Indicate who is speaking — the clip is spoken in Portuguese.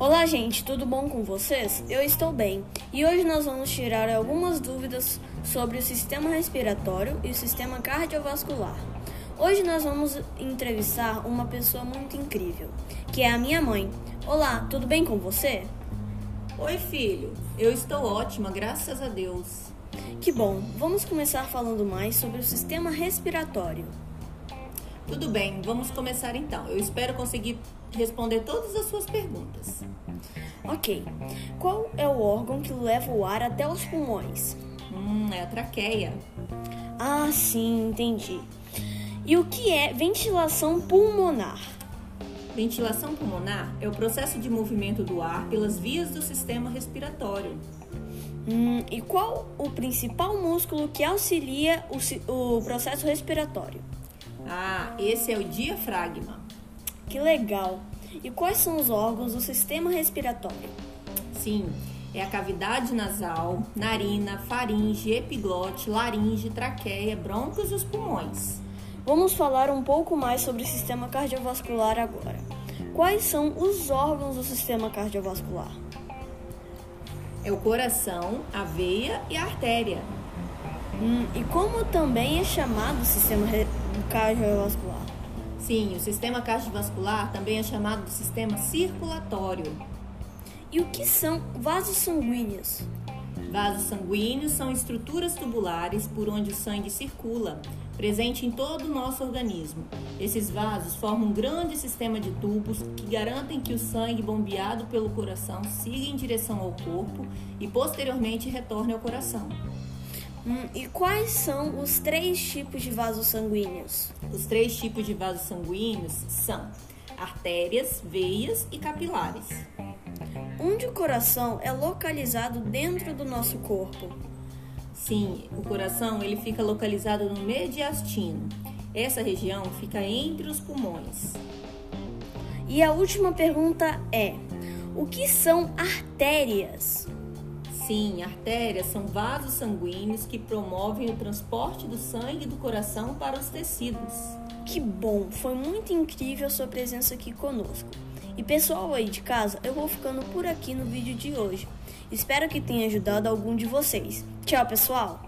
Speaker 1: Olá, gente, tudo bom com vocês? Eu estou bem e hoje nós vamos tirar algumas dúvidas sobre o sistema respiratório e o sistema cardiovascular. Hoje nós vamos entrevistar uma pessoa muito incrível, que é a minha mãe. Olá, tudo bem com você?
Speaker 2: Oi, filho. Eu estou ótima, graças a Deus.
Speaker 1: Que bom. Vamos começar falando mais sobre o sistema respiratório.
Speaker 2: Tudo bem, vamos começar então. Eu espero conseguir responder todas as suas perguntas.
Speaker 1: Ok. Qual é o órgão que leva o ar até os pulmões?
Speaker 2: Hum, é a traqueia.
Speaker 1: Ah, sim, entendi. E o que é ventilação pulmonar?
Speaker 2: Ventilação pulmonar é o processo de movimento do ar pelas vias do sistema respiratório.
Speaker 1: Hum, e qual o principal músculo que auxilia o, o processo respiratório?
Speaker 2: Ah, esse é o diafragma.
Speaker 1: Que legal! E quais são os órgãos do sistema respiratório?
Speaker 2: Sim, é a cavidade nasal, narina, faringe, epiglote, laringe, traqueia, brônquios e os pulmões.
Speaker 1: Vamos falar um pouco mais sobre o sistema cardiovascular agora. Quais são os órgãos do sistema cardiovascular?
Speaker 2: É o coração, a veia e a artéria.
Speaker 1: Hum, e como também é chamado o sistema cardiovascular?
Speaker 2: Sim, o sistema cardiovascular também é chamado de sistema circulatório.
Speaker 1: E o que são vasos sanguíneos?
Speaker 2: Vasos sanguíneos são estruturas tubulares por onde o sangue circula, presente em todo o nosso organismo. Esses vasos formam um grande sistema de tubos que garantem que o sangue bombeado pelo coração siga em direção ao corpo e posteriormente retorne ao coração.
Speaker 1: Hum, e quais são os três tipos de vasos sanguíneos?
Speaker 2: Os três tipos de vasos sanguíneos são artérias, veias e capilares.
Speaker 1: Onde o coração é localizado dentro do nosso corpo?
Speaker 2: Sim, o coração ele fica localizado no mediastino. Essa região fica entre os pulmões.
Speaker 1: E a última pergunta é: o que são artérias?
Speaker 2: Sim, artérias são vasos sanguíneos que promovem o transporte do sangue do coração para os tecidos.
Speaker 1: Que bom, foi muito incrível a sua presença aqui conosco. E pessoal aí de casa, eu vou ficando por aqui no vídeo de hoje. Espero que tenha ajudado algum de vocês. Tchau, pessoal!